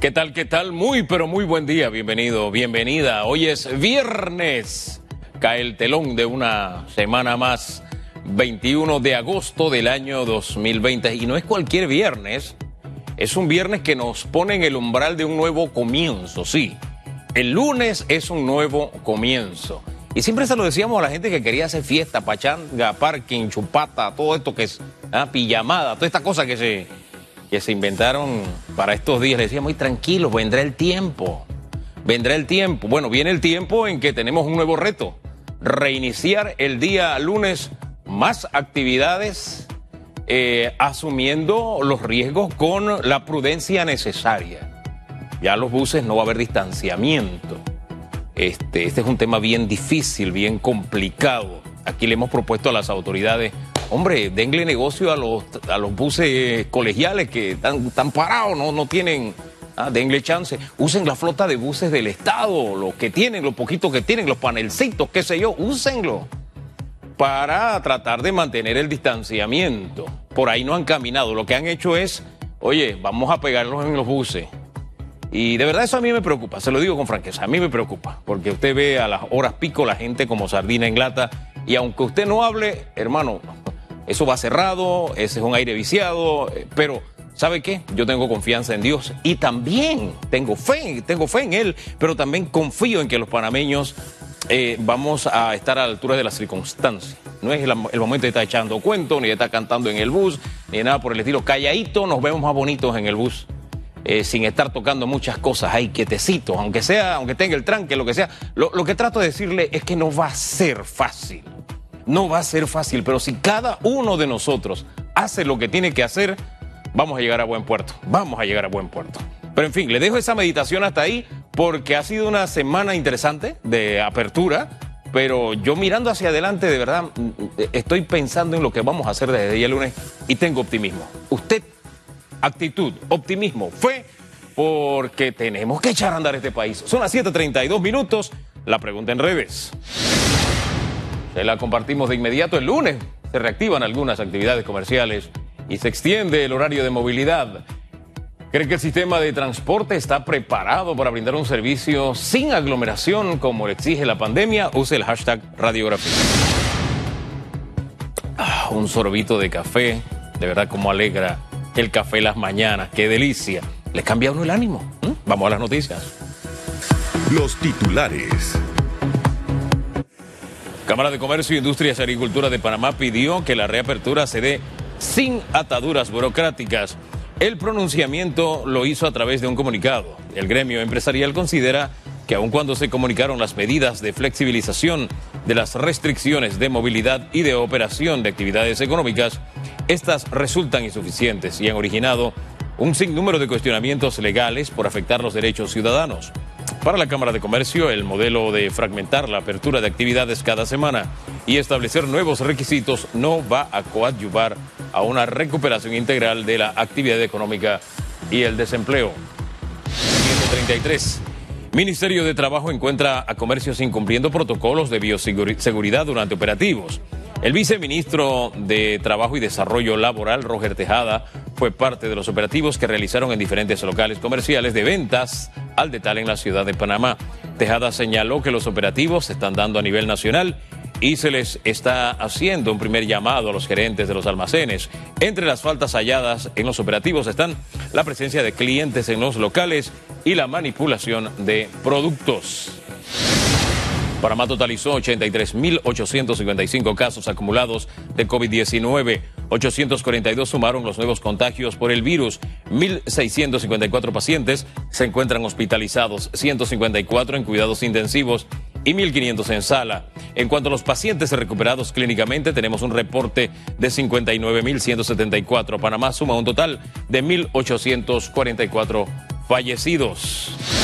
¿Qué tal, qué tal? Muy, pero muy buen día. Bienvenido, bienvenida. Hoy es viernes. Cae el telón de una semana más. 21 de agosto del año 2020. Y no es cualquier viernes. Es un viernes que nos pone en el umbral de un nuevo comienzo, sí. El lunes es un nuevo comienzo. Y siempre se lo decíamos a la gente que quería hacer fiesta, pachanga, parking, chupata, todo esto que es ah, pijamada, toda esta cosa que se, que se inventaron para estos días. Le decíamos, muy tranquilos, vendrá el tiempo. Vendrá el tiempo. Bueno, viene el tiempo en que tenemos un nuevo reto. Reiniciar el día lunes más actividades, eh, asumiendo los riesgos con la prudencia necesaria. Ya los buses no va a haber distanciamiento. Este, este es un tema bien difícil, bien complicado. Aquí le hemos propuesto a las autoridades hombre, denle negocio a los, a los buses colegiales que están, parados, no, no tienen, ah, denle chance. Usen la flota de buses del Estado, los que tienen, los poquitos que tienen, los panelcitos, qué sé yo, úsenlo para tratar de mantener el distanciamiento. Por ahí no han caminado, lo que han hecho es, oye, vamos a pegarlos en los buses. Y de verdad eso a mí me preocupa, se lo digo con franqueza, a mí me preocupa, porque usted ve a las horas pico la gente como sardina en lata y aunque usted no hable, hermano, eso va cerrado, ese es un aire viciado, eh, pero ¿sabe qué? Yo tengo confianza en Dios y también tengo fe, tengo fe en Él, pero también confío en que los panameños eh, vamos a estar a la altura de las circunstancias. No es el, momento de estar echando cuentos, ni de estar cantando en el bus, ni nada por el estilo. Calladito nos vemos más bonitos en el bus. Eh, sin estar tocando muchas cosas ahí, quietecitos, aunque sea, aunque tenga el tranque, lo que sea. lo que trato de decirle es que no va a ser fácil no va a ser fácil, pero si cada uno de nosotros hace lo que tiene que hacer, vamos a llegar a buen puerto. Vamos a llegar a buen puerto. Pero en fin, le dejo esa meditación hasta ahí porque ha sido una semana interesante de apertura. Pero yo mirando hacia adelante, de verdad, estoy pensando en lo que vamos a hacer desde el lunes y tengo optimismo. Usted, actitud, optimismo, fe, porque tenemos que echar a andar este país. Son las 7:32 minutos. La pregunta en redes. Se la compartimos de inmediato el lunes. Se reactivan algunas actividades comerciales y se extiende el horario de movilidad. ¿Cree que el sistema de transporte está preparado para brindar un servicio sin aglomeración como le exige la pandemia? Use el hashtag radiografía. Ah, un sorbito de café, de verdad como alegra el café las mañanas, qué delicia. ¿Le cambia uno el ánimo? Vamos a las noticias. Los titulares. Cámara de Comercio, Industrias y Agricultura de Panamá pidió que la reapertura se dé sin ataduras burocráticas. El pronunciamiento lo hizo a través de un comunicado. El gremio empresarial considera que aun cuando se comunicaron las medidas de flexibilización de las restricciones de movilidad y de operación de actividades económicas, estas resultan insuficientes y han originado un sinnúmero de cuestionamientos legales por afectar los derechos ciudadanos. Para la Cámara de Comercio, el modelo de fragmentar la apertura de actividades cada semana y establecer nuevos requisitos no va a coadyuvar a una recuperación integral de la actividad económica y el desempleo. 133. Ministerio de Trabajo encuentra a comercios incumpliendo protocolos de bioseguridad durante operativos. El viceministro de Trabajo y Desarrollo Laboral, Roger Tejada, fue parte de los operativos que realizaron en diferentes locales comerciales de ventas al detalle en la ciudad de Panamá. Tejada señaló que los operativos se están dando a nivel nacional y se les está haciendo un primer llamado a los gerentes de los almacenes. Entre las faltas halladas en los operativos están la presencia de clientes en los locales y la manipulación de productos. Panamá totalizó 83.855 casos acumulados de COVID-19. 842 sumaron los nuevos contagios por el virus. 1.654 pacientes se encuentran hospitalizados, 154 en cuidados intensivos y 1.500 en sala. En cuanto a los pacientes recuperados clínicamente, tenemos un reporte de 59.174. Panamá suma un total de 1.844 fallecidos.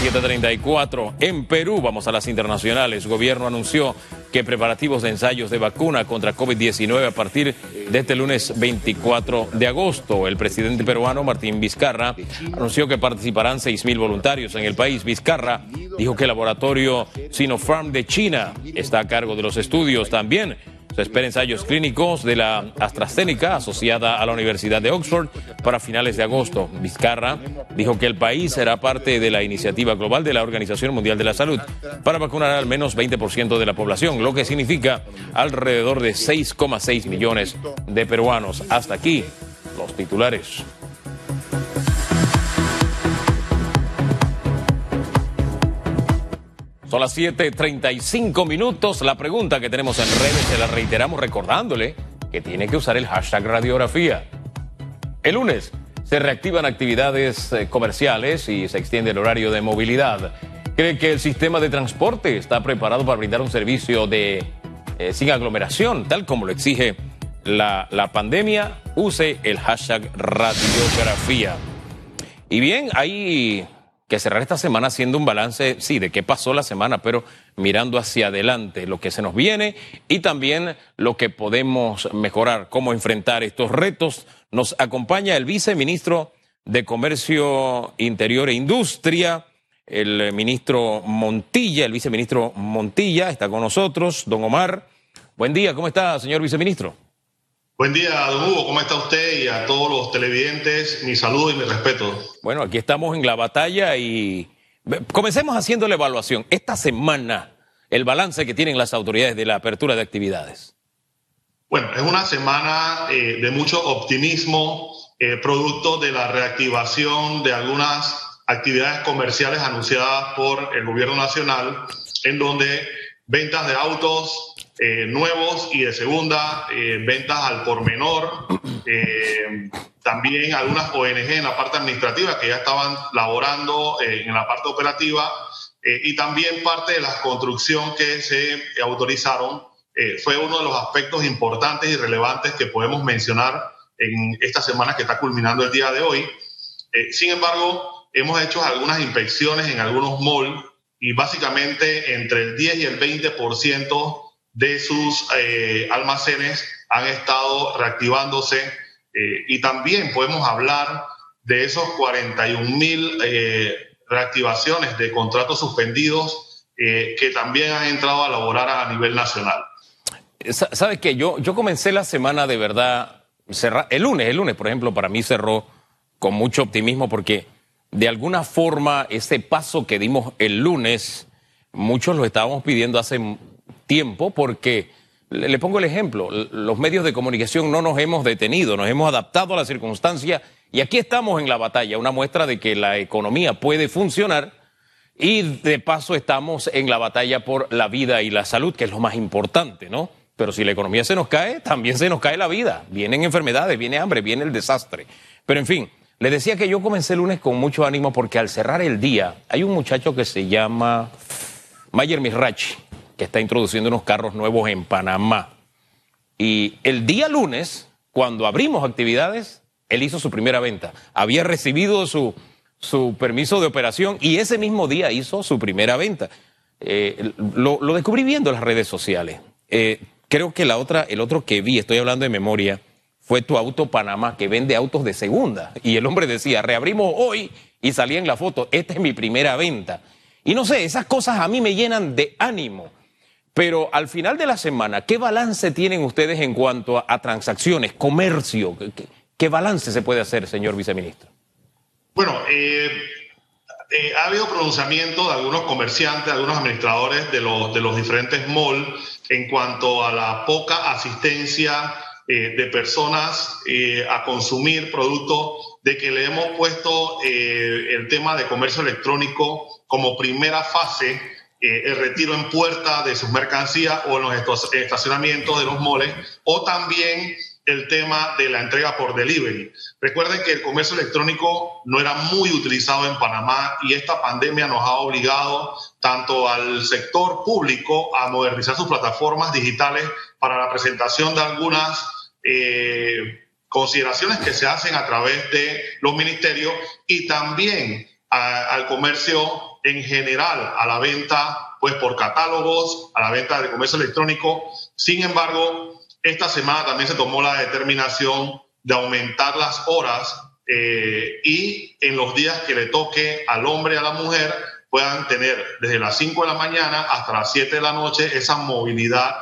734. En Perú, vamos a las internacionales. El gobierno anunció que preparativos de ensayos de vacuna contra COVID-19 a partir de este lunes 24 de agosto. El presidente peruano Martín Vizcarra anunció que participarán 6.000 voluntarios en el país. Vizcarra dijo que el laboratorio Sinopharm de China está a cargo de los estudios. También Espera ensayos clínicos de la AstraZeneca asociada a la Universidad de Oxford para finales de agosto. Vizcarra dijo que el país será parte de la iniciativa global de la Organización Mundial de la Salud para vacunar al menos 20% de la población, lo que significa alrededor de 6,6 millones de peruanos. Hasta aquí los titulares. Son las 7:35 minutos. La pregunta que tenemos en redes se la reiteramos recordándole que tiene que usar el hashtag radiografía. El lunes se reactivan actividades eh, comerciales y se extiende el horario de movilidad. ¿Cree que el sistema de transporte está preparado para brindar un servicio de eh, sin aglomeración, tal como lo exige la, la pandemia? Use el hashtag radiografía. Y bien, hay que cerrar esta semana haciendo un balance, sí, de qué pasó la semana, pero mirando hacia adelante lo que se nos viene y también lo que podemos mejorar, cómo enfrentar estos retos. Nos acompaña el viceministro de Comercio Interior e Industria, el ministro Montilla, el viceministro Montilla está con nosotros, don Omar. Buen día, ¿cómo está, señor viceministro? Buen día, don Hugo, ¿cómo está usted? Y a todos los televidentes, mi saludo y mi respeto. Bueno, aquí estamos en la batalla y comencemos haciendo la evaluación. Esta semana, el balance que tienen las autoridades de la apertura de actividades. Bueno, es una semana eh, de mucho optimismo, eh, producto de la reactivación de algunas actividades comerciales anunciadas por el gobierno nacional, en donde ventas de autos eh, nuevos y de segunda, eh, ventas al por menor, eh, también algunas ONG en la parte administrativa que ya estaban laborando en la parte operativa y también parte de la construcción que se autorizaron fue uno de los aspectos importantes y relevantes que podemos mencionar en esta semana que está culminando el día de hoy. sin embargo, hemos hecho algunas inspecciones en algunos malls y básicamente entre el 10 y el 20% de sus eh, almacenes han estado reactivándose eh, y también podemos hablar de esos 41 mil eh, reactivaciones de contratos suspendidos que también han entrado a laborar a nivel nacional. ¿Sabes qué? Yo, yo comencé la semana de verdad, el lunes, el lunes, por ejemplo, para mí cerró con mucho optimismo porque de alguna forma ese paso que dimos el lunes, muchos lo estábamos pidiendo hace tiempo porque, le pongo el ejemplo, los medios de comunicación no nos hemos detenido, nos hemos adaptado a la circunstancia y aquí estamos en la batalla, una muestra de que la economía puede funcionar y de paso estamos en la batalla por la vida y la salud, que es lo más importante, ¿no? Pero si la economía se nos cae, también se nos cae la vida. Vienen enfermedades, viene hambre, viene el desastre. Pero en fin, le decía que yo comencé el lunes con mucho ánimo porque al cerrar el día hay un muchacho que se llama Mayer Mirachi que está introduciendo unos carros nuevos en Panamá. Y el día lunes, cuando abrimos actividades, él hizo su primera venta. Había recibido su, su permiso de operación y ese mismo día hizo su primera venta. Eh, lo, descubrí viendo las redes sociales. Eh, creo que la otra, el otro que vi, estoy hablando de memoria, fue tu auto Panamá, que vende autos de segunda. Y el hombre decía, reabrimos hoy y salía en la foto, esta es mi primera venta. Y no sé, esas cosas a mí me llenan de ánimo pero al final de la semana, ¿qué balance tienen ustedes en cuanto a, transacciones, comercio? ¿Qué, balance se puede hacer, señor viceministro? Bueno, eh, eh, ha habido pronunciamiento de algunos comerciantes, de algunos administradores de los, de los diferentes malls en cuanto a la poca asistencia eh, de personas a consumir productos, de que le hemos puesto el tema de comercio electrónico como primera fase eh, el retiro en puerta de sus mercancías o en los estacionamientos de los moles, o también el tema de la entrega por delivery. Recuerden que el comercio electrónico no era muy utilizado en Panamá y esta pandemia nos ha obligado tanto al sector público a modernizar sus plataformas digitales para la presentación de algunas eh, consideraciones que se hacen a través de los ministerios y también al comercio en general a la venta pues por catálogos, a la venta de comercio electrónico. Sin embargo, esta semana también se tomó la determinación de aumentar las horas eh, y en los días que le toque al hombre y a la mujer puedan tener desde las 5 de la mañana hasta las 7 de la noche esa movilidad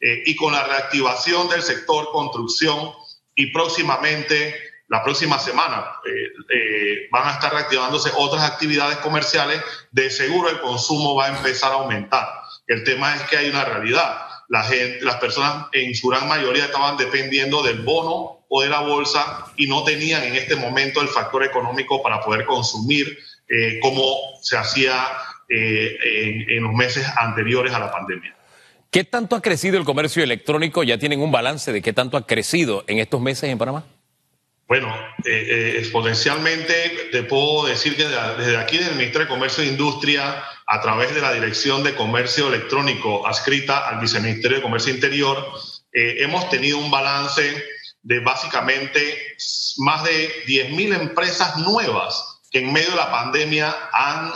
y con la reactivación del sector construcción y próximamente, la próxima semana, van a estar reactivándose otras actividades comerciales, de seguro el consumo va a empezar a aumentar. El tema es que hay una realidad. La gente, las personas en su gran mayoría estaban dependiendo del bono o de la bolsa y no tenían en este momento el factor económico para poder consumir eh, como se hacía eh, en, los meses anteriores a la pandemia. ¿Qué tanto ha crecido el comercio electrónico? ¿Ya tienen un balance de qué tanto ha crecido en estos meses en Panamá? Bueno, eh, exponencialmente te puedo decir que desde aquí, del Ministerio de Comercio e Industria, a través de la Dirección de Comercio Electrónico adscrita al Viceministerio de Comercio Interior, hemos tenido un balance de básicamente más de 10.000 empresas nuevas que en medio de la pandemia han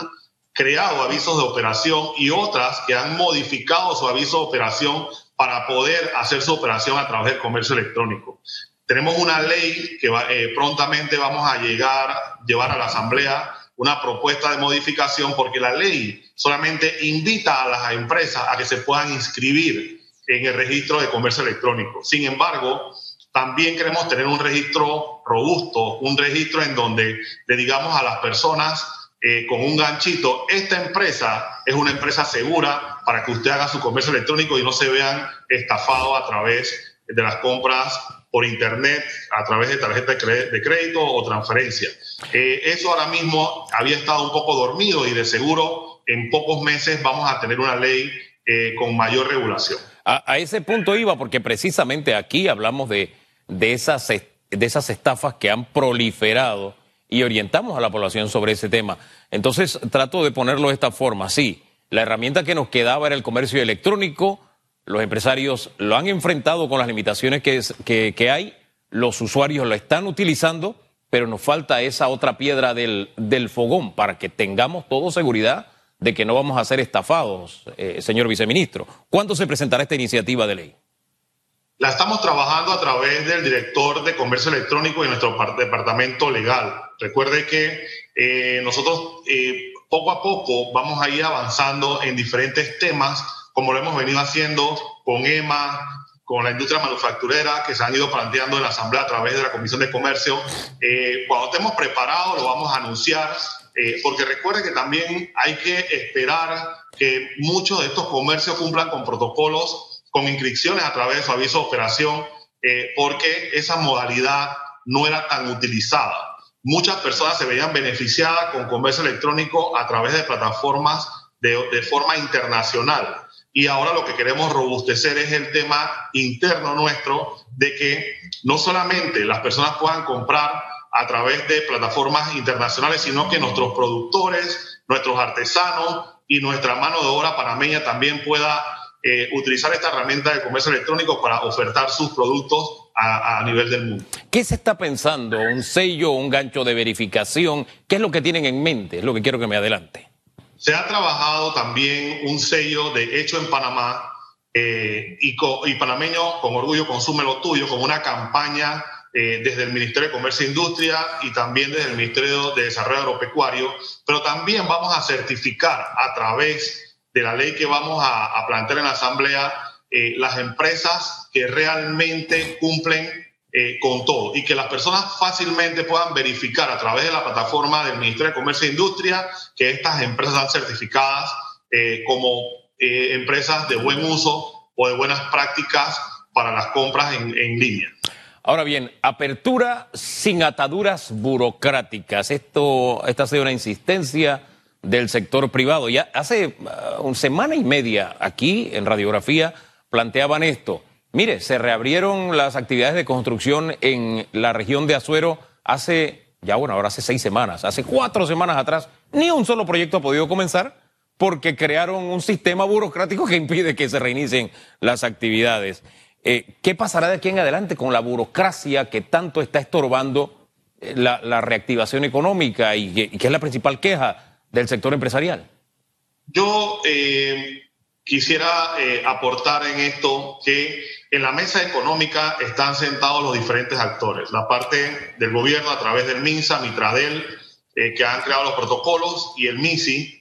creado avisos de operación y otras que han modificado su aviso de operación para poder hacer su operación a través del comercio electrónico. Tenemos una ley que eh, prontamente vamos a llegar, llevar a la Asamblea una propuesta de modificación porque la ley solamente invita a las empresas a que se puedan inscribir en el registro de comercio electrónico. Sin embargo, también queremos tener un registro robusto, un registro en donde le digamos a las personas eh, con un ganchito, esta empresa es una empresa segura para que usted haga su comercio electrónico y no se vean estafados a través de las compras por internet, a través de tarjeta de crédito o transferencia. Eh, eso ahora mismo había estado un poco dormido y de seguro en pocos meses vamos a tener una ley eh, con mayor regulación. a, ese punto iba porque precisamente aquí hablamos de de esas, de esas estafas que han proliferado y orientamos a la población sobre ese tema. Entonces, trato de ponerlo de esta forma. Sí, la herramienta que nos quedaba era el comercio electrónico, los empresarios lo han enfrentado con las limitaciones que, que, hay, los usuarios lo están utilizando, pero nos falta esa otra piedra del, del fogón para que tengamos todo seguridad de que no vamos a ser estafados, eh, señor viceministro. ¿Cuándo se presentará esta iniciativa de ley? La estamos trabajando a través del director de comercio electrónico y nuestro departamento legal. Recuerde que eh, nosotros eh, poco a poco vamos a ir avanzando en diferentes temas, como lo hemos venido haciendo con EMA, con la industria manufacturera, que se han ido planteando en la Asamblea a través de la Comisión de Comercio. Eh, cuando estemos preparados lo vamos a anunciar, porque recuerde que también hay que esperar que muchos de estos comercios cumplan con protocolos con inscripciones a través de su aviso de operación, eh, porque esa modalidad no era tan utilizada. Muchas personas se veían beneficiadas con comercio electrónico a través de plataformas de, de forma internacional. Y ahora lo que queremos robustecer es el tema interno nuestro de que no solamente las personas puedan comprar a través de plataformas internacionales, sino que nuestros productores, nuestros artesanos y nuestra mano de obra panameña también pueda eh, utilizar esta herramienta de comercio electrónico para ofertar sus productos a, nivel del mundo. ¿Qué se está pensando? ¿Un sello, un gancho de verificación? ¿Qué es lo que tienen en mente? Es lo que quiero que me adelante. Se ha trabajado también un sello de hecho en Panamá eh, y, panameño con orgullo consume lo tuyo, como una campaña eh, desde el Ministerio de Comercio e Industria y también desde el Ministerio de Desarrollo Agropecuario, pero también vamos a certificar a través de la ley que vamos a, plantear en la Asamblea eh, las empresas que realmente cumplen eh, con todo y que las personas fácilmente puedan verificar a través de la plataforma del Ministerio de Comercio e Industria que estas empresas están certificadas eh, como empresas de buen uso o de buenas prácticas para las compras en, en línea. Ahora bien, apertura sin ataduras burocráticas. Esto, esta ha sido una insistencia del sector privado. Ya hace uh, una semana y media aquí en Radiografía planteaban esto. Mire, se reabrieron las actividades de construcción en la región de Azuero hace, ya bueno, ahora hace seis semanas, hace cuatro semanas atrás, ni un solo proyecto ha podido comenzar porque crearon un sistema burocrático que impide que se reinicien las actividades. Eh, ¿Qué pasará de aquí en adelante con la burocracia que tanto está estorbando eh, la, reactivación económica y que es la principal queja del sector empresarial? Yo eh, quisiera eh, aportar en esto que en la mesa económica están sentados los diferentes actores, la parte del gobierno a través del MINSA, Mitradel, eh, que han creado los protocolos, y el MISI,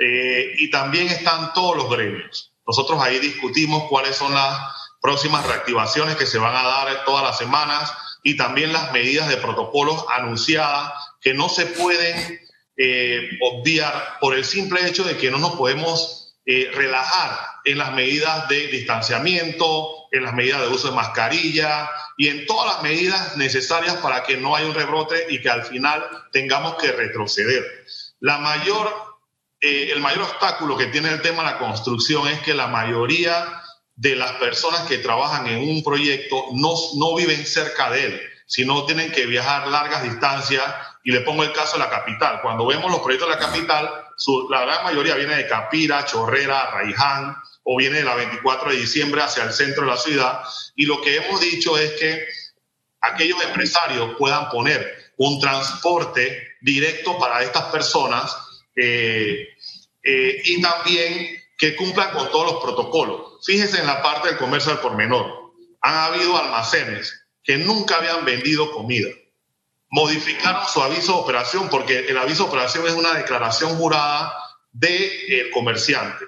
y también están todos los gremios. Nosotros ahí discutimos cuáles son las próximas reactivaciones que se van a dar todas las semanas y también las medidas de protocolos anunciadas que no se pueden eh, obviar por el simple hecho de que no nos podemos eh, relajar en las medidas de distanciamiento, en las medidas de uso de mascarilla y en todas las medidas necesarias para que no haya un rebrote y que al final tengamos que retroceder. La mayor, eh, el mayor obstáculo que tiene el tema de la construcción es que la mayoría de las personas que trabajan en un proyecto no, no viven cerca de él, sino tienen que viajar largas distancias. Y le pongo el caso de la capital. Cuando vemos los proyectos de la capital, la gran mayoría viene de Capira, Chorrera, Raiján, o viene de la 24 de diciembre hacia el centro de la ciudad. Y lo que hemos dicho es que aquellos empresarios puedan poner un transporte directo para estas personas eh, eh, y también que cumplan con todos los protocolos. Fíjese en la parte del comercio al por menor. Han habido almacenes que nunca habían vendido comida. Modificaron su aviso de operación porque el aviso de operación es una declaración jurada del comerciante.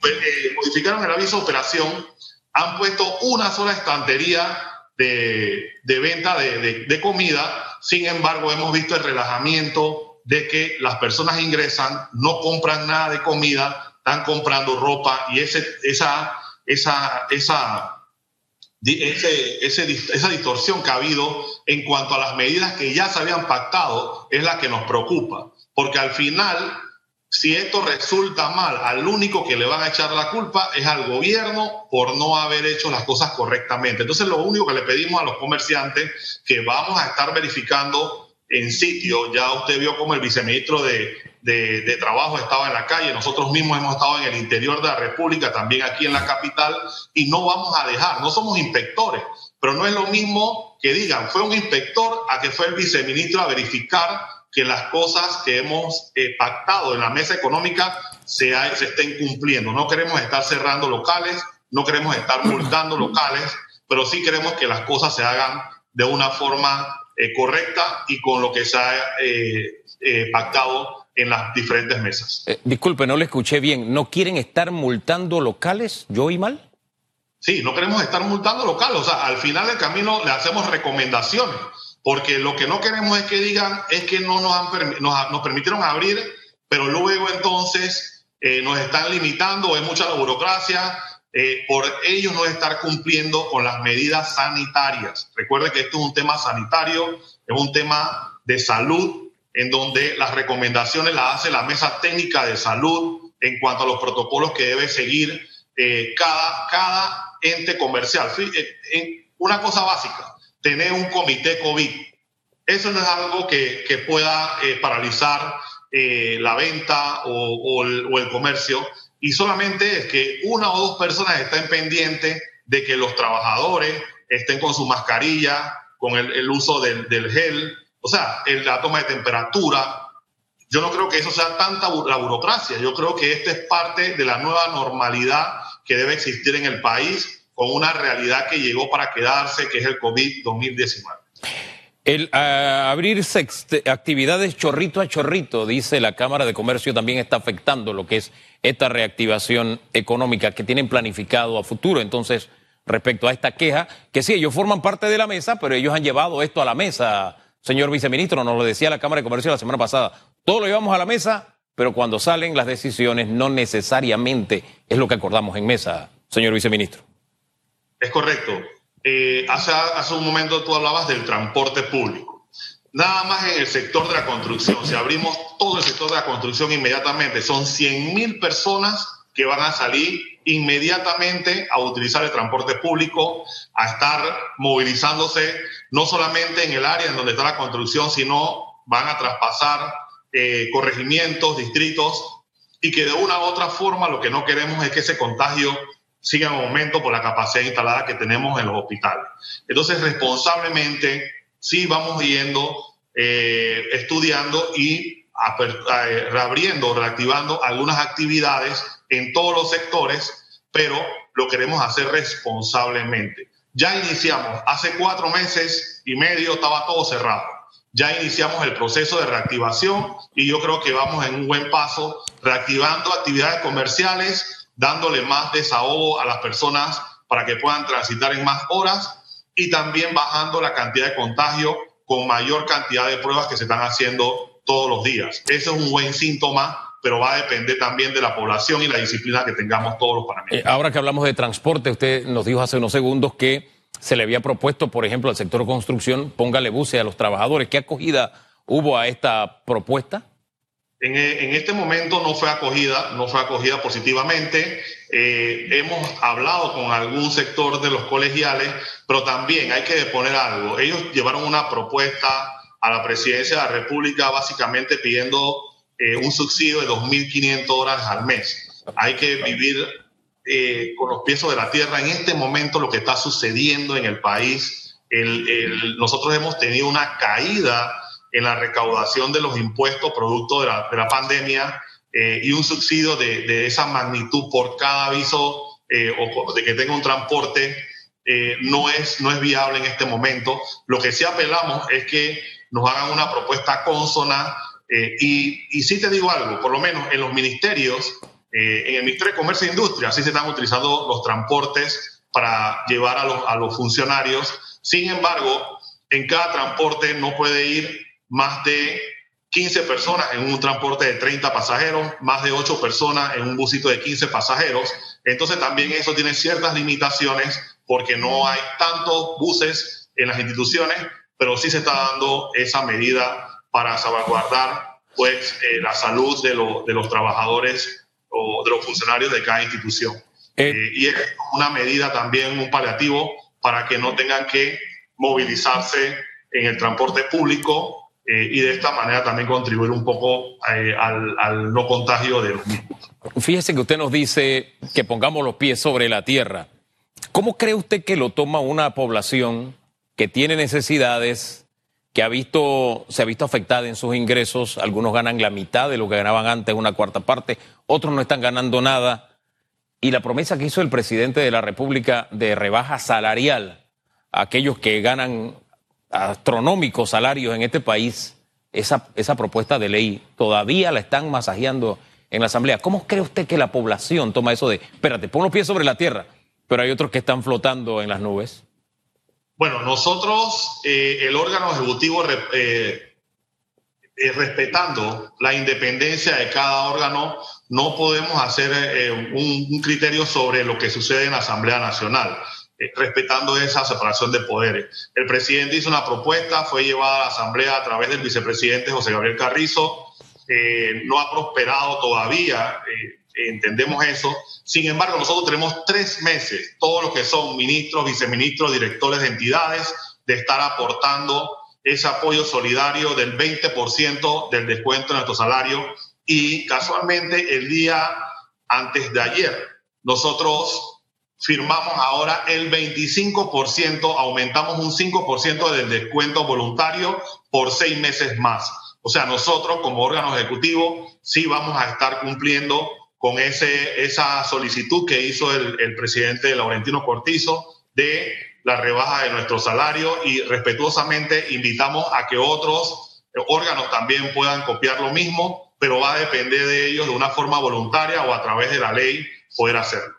Pues, eh, modificaron el aviso de operación, han puesto una sola estantería de, venta de comida, sin embargo hemos visto el relajamiento de que las personas ingresan, no compran nada de comida, están comprando ropa y ese, esa, esa, esa, esa distorsión que ha habido en cuanto a las medidas que ya se habían pactado es la que nos preocupa, porque al final, si esto resulta mal, al único que le van a echar la culpa es al gobierno por no haber hecho las cosas correctamente. Entonces, lo único que le pedimos a los comerciantes, que vamos a estar verificando en sitio, ya usted vio como el viceministro de, de, trabajo estaba en la calle, nosotros mismos hemos estado en el interior de la República, también aquí en la capital, y no vamos a dejar, no somos inspectores, pero no es lo mismo que digan, fue un inspector a que fue el viceministro a verificar que las cosas que hemos eh, pactado en la mesa económica se, se estén cumpliendo. No queremos estar cerrando locales, no queremos estar multando locales, pero sí queremos que las cosas se hagan de una forma eh, correcta y con lo que se ha eh, pactado en las diferentes mesas. Eh, disculpe, no le escuché bien. ¿No quieren estar multando locales? ¿Yo oí mal? Sí, no queremos estar multando locales. O sea, al final del camino le hacemos recomendaciones, porque lo que no queremos es que digan es que no nos, han, nos, permitieron abrir, pero luego entonces eh, nos están limitando, es mucha la burocracia, eh, por ellos no estar cumpliendo con las medidas sanitarias. Recuerde que esto es un tema sanitario, es un tema de salud en donde las recomendaciones las hace la Mesa Técnica de Salud en cuanto a los protocolos que debe seguir eh, cada, cada ente comercial. Eh, una cosa básica, tener un comité COVID. Eso no es algo que, que pueda eh, paralizar la venta o, el, comercio y solamente es que una o dos personas estén pendientes de que los trabajadores estén con su mascarilla, con el, el uso del, del gel, o sea, la toma de temperatura. Yo no creo que eso sea tanta la burocracia. Yo creo que esta es parte de la nueva normalidad que debe existir en el país con una realidad que llegó para quedarse, que es el COVID-2019. El abrirse actividades chorrito a chorrito, dice la Cámara de Comercio, también está afectando lo que es esta reactivación económica que tienen planificado a futuro. Entonces, respecto a esta queja, que sí, ellos forman parte de la mesa, pero ellos han llevado esto a la mesa, señor viceministro, nos lo decía la Cámara de Comercio la semana pasada. Todo lo llevamos a la mesa, pero cuando salen las decisiones no necesariamente es lo que acordamos en mesa, señor viceministro. Es correcto. Eh, hace, hace un momento tú hablabas del transporte público. Nada más en el sector de la construcción, si abrimos todo el sector de la construcción inmediatamente, son 100 mil personas que van a salir inmediatamente a utilizar el transporte público, a estar movilizándose no solamente en el área en donde está la construcción, sino van a traspasar eh, corregimientos, distritos, y que de una u otra forma lo que no queremos es que ese contagio siga en aumento por la capacidad instalada que tenemos en los hospitales. Entonces, responsablemente, sí vamos yendo, eh, estudiando y eh, reabriendo, reactivando algunas actividades en todos los sectores, pero lo queremos hacer responsablemente. Ya iniciamos, hace cuatro meses y medio estaba todo cerrado. Ya iniciamos el proceso de reactivación y yo creo que vamos en un buen paso, reactivando actividades comerciales, dándole más desahogo a las personas para que puedan transitar en más horas y también bajando la cantidad de contagio con mayor cantidad de pruebas que se están haciendo todos los días. Ese es un buen síntoma pero va a depender también de la población y la disciplina que tengamos todos los panameños. Eh, ahora que hablamos de transporte, usted nos dijo hace unos segundos que se le había propuesto, por ejemplo, al sector construcción, póngale buses a los trabajadores. ¿Qué acogida hubo a esta propuesta? En, eh, este momento no fue acogida, no fue acogida positivamente. Eh, hemos hablado con algún sector de los colegiales, pero también hay que poner algo. Ellos llevaron una propuesta a la presidencia de la República básicamente pidiendo eh, un subsidio de 2.500 dólares al mes. Hay que vivir eh, con los pies sobre la tierra. En este momento lo que está sucediendo en el país, nosotros hemos tenido una caída en la recaudación de los impuestos producto de la, pandemia eh, y un subsidio de, esa magnitud por cada aviso o de que tenga un transporte no, es, no es viable en este momento. Lo que sí apelamos es que nos hagan una propuesta consona eh, y, sí te digo algo, por lo menos en los ministerios, eh, en el Ministerio de Comercio e Industria, sí se están utilizando los transportes para llevar a los, a los funcionarios. Sin embargo, en cada transporte no puede ir más de 15 personas en un transporte de 30 pasajeros, más de 8 personas en un busito de 15 pasajeros. Entonces también eso tiene ciertas limitaciones porque no hay tantos buses en las instituciones, pero sí se está dando esa medida para salvaguardar pues, eh, la salud de, de, los trabajadores o de los funcionarios de cada institución. Eh, eh, y es una medida también, un paliativo, para que no tengan que movilizarse en el transporte público y de esta manera también contribuir un poco al, al, no contagio de los mismos. Fíjese que usted nos dice que pongamos los pies sobre la tierra. ¿Cómo cree usted que lo toma una población que tiene necesidades, que ha visto, se ha visto afectada en sus ingresos. Algunos ganan la mitad de lo que ganaban antes, una cuarta parte. Otros no están ganando nada. Y la promesa que hizo el presidente de la República de rebaja salarial a aquellos que ganan astronómicos salarios en este país, esa, esa propuesta de ley todavía la están masajeando en la Asamblea. ¿Cómo cree usted que la población toma eso de, espérate, pon los pies sobre la tierra, pero hay otros que están flotando en las nubes? Bueno, nosotros, eh, el órgano ejecutivo, eh, eh, respetando la independencia de cada órgano, no podemos hacer un, criterio sobre lo que sucede en la Asamblea Nacional, respetando esa separación de poderes. El presidente hizo una propuesta, fue llevada a la Asamblea a través del vicepresidente José Gabriel Carrizo, no ha prosperado todavía entendemos eso. Sin embargo, nosotros tenemos tres meses, todos los que son ministros, viceministros, directores de entidades, de estar aportando ese apoyo solidario del 20% del descuento en nuestro salario. Y casualmente el día antes de ayer, nosotros firmamos ahora el 25%, aumentamos un 5% del descuento voluntario por seis meses más. O sea, nosotros como órgano ejecutivo sí vamos a estar cumpliendo con ese, esa solicitud que hizo el, presidente Laurentino Cortizo de la rebaja de nuestro salario y respetuosamente invitamos a que otros órganos también puedan copiar lo mismo, pero va a depender de ellos de una forma voluntaria o a través de la ley poder hacerlo.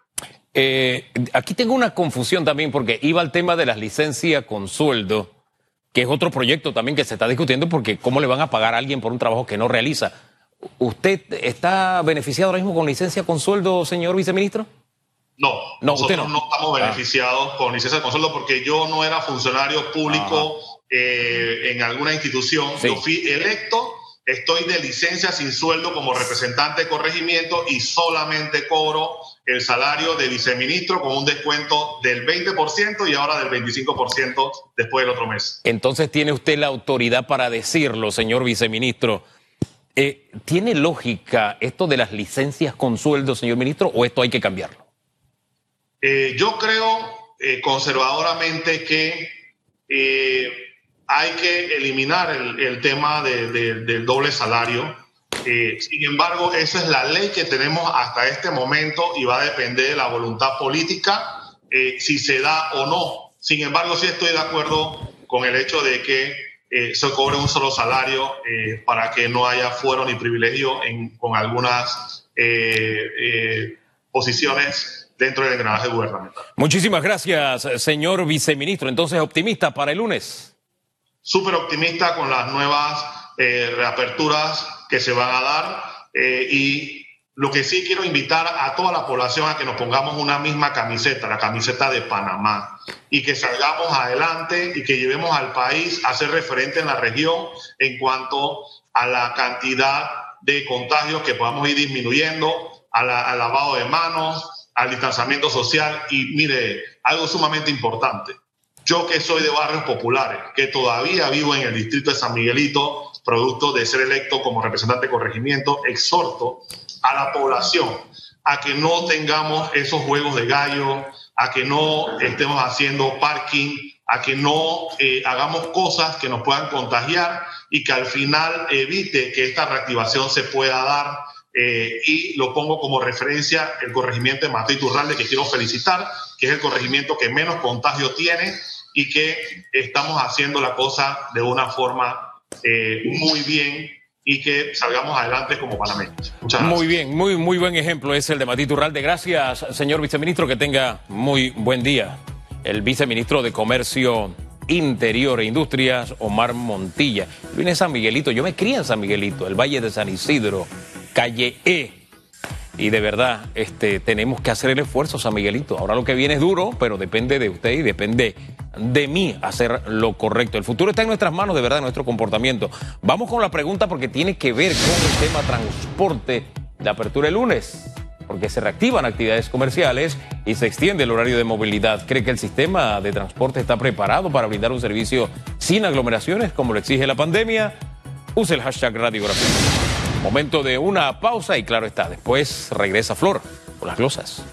Eh, aquí tengo una confusión también porque iba al tema de las licencias con sueldo, que es otro proyecto también que se está discutiendo porque cómo le van a pagar a alguien por un trabajo que no realiza. ¿Usted está beneficiado ahora mismo con licencia con sueldo, señor viceministro? No, no nosotros no. estamos ah. beneficiados con licencia con sueldo porque yo no era funcionario público eh, en alguna institución. Yo fui electo, estoy de licencia sin sueldo como representante de corregimiento y solamente cobro el salario de viceministro con un descuento del 20% y ahora del 25% después del otro mes. Entonces tiene usted la autoridad para decirlo, señor viceministro eh, ¿Tiene lógica esto de las licencias con sueldo, señor ministro, o esto hay que cambiarlo? Eh, yo creo eh, conservadoramente que hay que eliminar el, tema del doble salario. sin embargo, esa es la ley que tenemos hasta este momento y va a depender de la voluntad política si se da o no. Sin embargo, sí estoy de acuerdo con el hecho de que eh, se cobre un solo salario eh, para que no haya fuero ni privilegio en, con algunas eh, posiciones dentro del engranaje gubernamental. Muchísimas gracias, señor viceministro. Entonces, optimista para el lunes. Súper optimista con las nuevas reaperturas que se van a dar y lo que sí quiero invitar a toda la población a que nos pongamos una misma camiseta, la camiseta de Panamá, y que salgamos adelante y que llevemos al país a ser referente en la región en cuanto a la cantidad de contagios que podamos ir disminuyendo, al lavado de manos, al distanciamiento social y mire, algo sumamente importante. Yo que soy de barrios populares, que todavía vivo en el distrito de San Miguelito, producto de ser electo como representante de corregimiento, exhorto a la población a que no tengamos esos juegos de gallo, a que no estemos haciendo parking, a que no eh, hagamos cosas que nos puedan contagiar y que al final evite que esta reactivación se pueda dar. Eh, y lo pongo como referencia el corregimiento de Mateo Iturralde, que quiero felicitar, que es el corregimiento que menos contagio tiene y que estamos haciendo la cosa de una forma eh, muy bien y que salgamos adelante como panameños. Muchas gracias. Muy bien, muy, muy buen ejemplo es el de Matito Urralde. Gracias, señor viceministro, que tenga muy buen día. El viceministro de Comercio Interior e Industrias, Omar Montilla. Viene San Miguelito, yo me crié en San Miguelito, el Valle de San Isidro, calle E. Y de verdad, este, tenemos que hacer el esfuerzo, San Miguelito. Ahora lo que viene es duro, pero depende de usted y depende de mí hacer lo correcto. El futuro está en nuestras manos, de verdad, nuestro comportamiento. Vamos con la pregunta porque tiene que ver con el tema transporte de apertura el lunes, porque se reactivan actividades comerciales y se extiende el horario de movilidad. ¿Cree que el sistema de transporte está preparado para brindar un servicio sin aglomeraciones como lo exige la pandemia? Use el hashtag radiografía. Momento de una pausa y claro está, después regresa Flor con las glosas.